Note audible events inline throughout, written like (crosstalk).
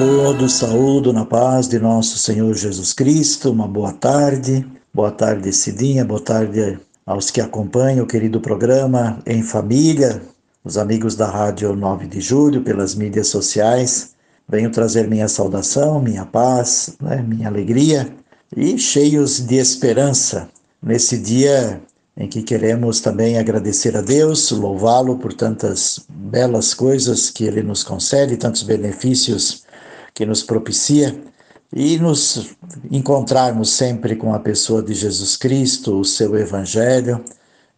todos, saúdo na paz de nosso Senhor Jesus Cristo. Uma boa tarde. Boa tarde, Cidinha. Boa tarde aos que acompanham o querido programa Em Família, os amigos da Rádio 9 de Julho, pelas mídias sociais. Venho trazer minha saudação, minha paz, né, minha alegria e cheios de esperança nesse dia em que queremos também agradecer a Deus, louvá-lo por tantas belas coisas que ele nos concede, tantos benefícios que nos propicia e nos encontrarmos sempre com a pessoa de Jesus Cristo, o seu Evangelho,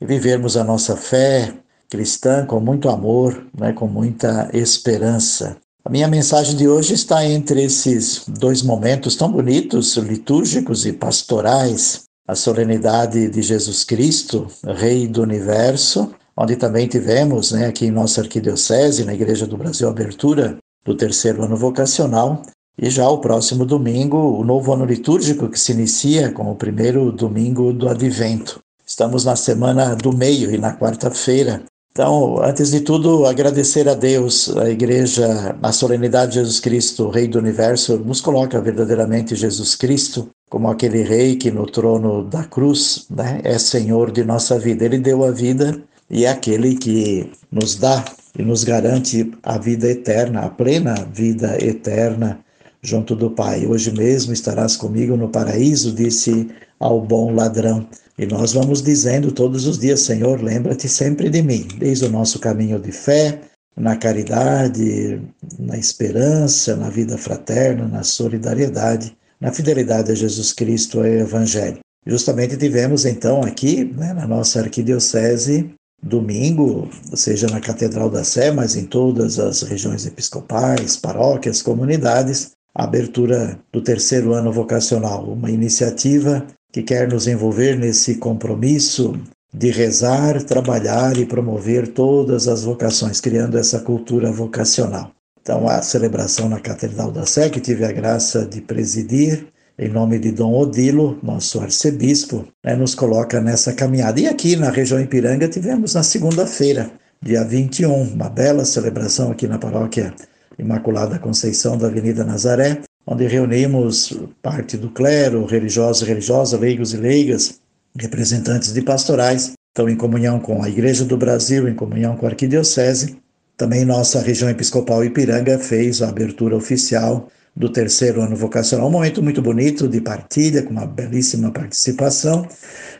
e vivermos a nossa fé cristã com muito amor, né, com muita esperança. A minha mensagem de hoje está entre esses dois momentos tão bonitos, litúrgicos e pastorais, a solenidade de Jesus Cristo, Rei do Universo, onde também tivemos, né, aqui em nossa arquidiocese, na Igreja do Brasil, abertura do terceiro ano vocacional. E já o próximo domingo, o novo ano litúrgico que se inicia com o primeiro domingo do Advento. Estamos na semana do meio e na quarta-feira. Então, antes de tudo, agradecer a Deus, a Igreja, a solenidade de Jesus Cristo, Rei do Universo, nos coloca verdadeiramente Jesus Cristo como aquele Rei que no trono da cruz né, é Senhor de nossa vida. Ele deu a vida e é aquele que nos dá e nos garante a vida eterna, a plena vida eterna junto do Pai. Hoje mesmo estarás comigo no paraíso, disse ao bom ladrão. E nós vamos dizendo todos os dias, Senhor, lembra-te sempre de mim, desde o nosso caminho de fé, na caridade, na esperança, na vida fraterna, na solidariedade, na fidelidade a Jesus Cristo e ao Evangelho. Justamente tivemos então aqui, né, na nossa arquidiocese, domingo, seja na Catedral da Sé, mas em todas as regiões episcopais, paróquias, comunidades, a abertura do terceiro ano vocacional, uma iniciativa que quer nos envolver nesse compromisso de rezar, trabalhar e promover todas as vocações, criando essa cultura vocacional. Então, a celebração na Catedral da Sé, que tive a graça de presidir, em nome de Dom Odilo, nosso arcebispo, né, nos coloca nessa caminhada. E aqui na região Ipiranga tivemos na segunda-feira, dia 21, uma bela celebração aqui na paróquia Imaculada Conceição da Avenida Nazaré, onde reunimos parte do clero, religiosos e religiosas, leigos e leigas, representantes de pastorais, estão em comunhão com a Igreja do Brasil, em comunhão com a Arquidiocese. Também nossa região episcopal Ipiranga fez a abertura oficial do terceiro ano vocacional. Um momento muito bonito de partilha, com uma belíssima participação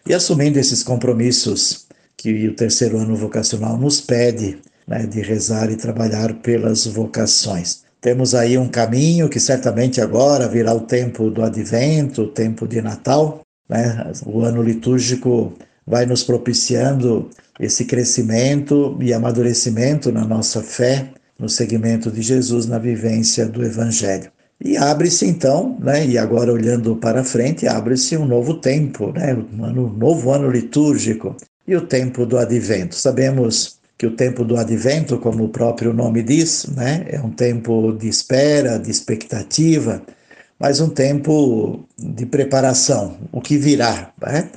e assumindo esses compromissos que o terceiro ano vocacional nos pede, né, de rezar e trabalhar pelas vocações. Temos aí um caminho que certamente agora virá o tempo do advento, o tempo de Natal, né? O ano litúrgico vai nos propiciando esse crescimento e amadurecimento na nossa fé, no seguimento de Jesus, na vivência do Evangelho. E abre-se então, né, e agora olhando para frente, abre-se um novo tempo, né, um novo ano litúrgico e o tempo do advento. Sabemos que o tempo do advento, como o próprio nome diz, né, é um tempo de espera, de expectativa, mas um tempo de preparação, o que virá, né?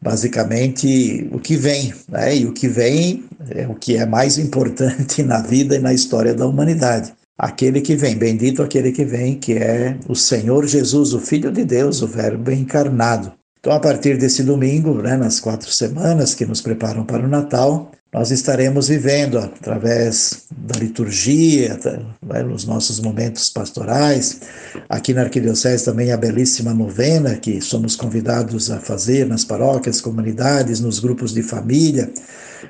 basicamente o que vem, né? e o que vem é o que é mais importante (laughs) na vida e na história da humanidade aquele que vem, bendito aquele que vem, que é o Senhor Jesus, o Filho de Deus, o Verbo encarnado. Então, a partir desse domingo, né, nas quatro semanas que nos preparam para o Natal, nós estaremos vivendo através da liturgia, né, nos nossos momentos pastorais. Aqui na Arquidiocese também a belíssima novena que somos convidados a fazer nas paróquias, comunidades, nos grupos de família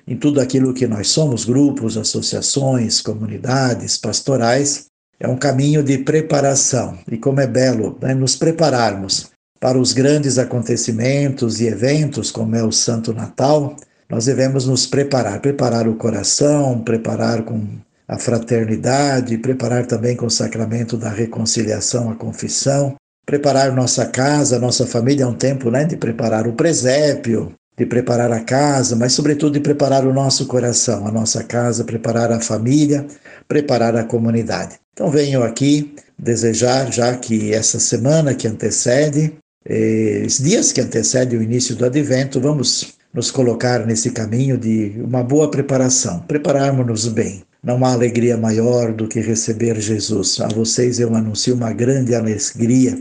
em tudo aquilo que nós somos, grupos, associações, comunidades, pastorais, é um caminho de preparação. E como é belo né, nos prepararmos para os grandes acontecimentos e eventos, como é o Santo Natal, nós devemos nos preparar, preparar o coração, preparar com a fraternidade, preparar também com o sacramento da reconciliação, a confissão, preparar nossa casa, nossa família, é um tempo né, de preparar o presépio, de preparar a casa, mas sobretudo de preparar o nosso coração, a nossa casa, preparar a família, preparar a comunidade. Então venho aqui desejar, já que essa semana que antecede, eh, os dias que antecedem o início do advento, vamos nos colocar nesse caminho de uma boa preparação, prepararmos-nos bem. Não há alegria maior do que receber Jesus. A vocês eu anuncio uma grande alegria.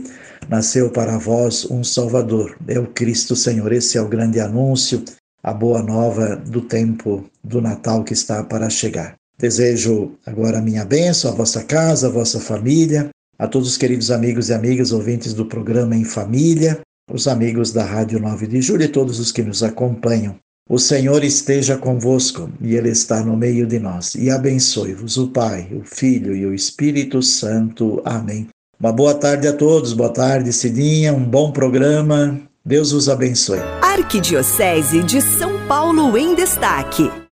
Nasceu para vós um Salvador, é o Cristo Senhor. Esse é o grande anúncio, a boa nova do tempo do Natal que está para chegar. Desejo agora a minha bênção, a vossa casa, a vossa família, a todos os queridos amigos e amigas ouvintes do programa Em Família, os amigos da Rádio 9 de Julho e todos os que nos acompanham. O Senhor esteja convosco e Ele está no meio de nós. E abençoe-vos o Pai, o Filho e o Espírito Santo. Amém. Uma boa tarde a todos, boa tarde, Cidinha, um bom programa. Deus os abençoe. Arquidiocese de São Paulo em Destaque.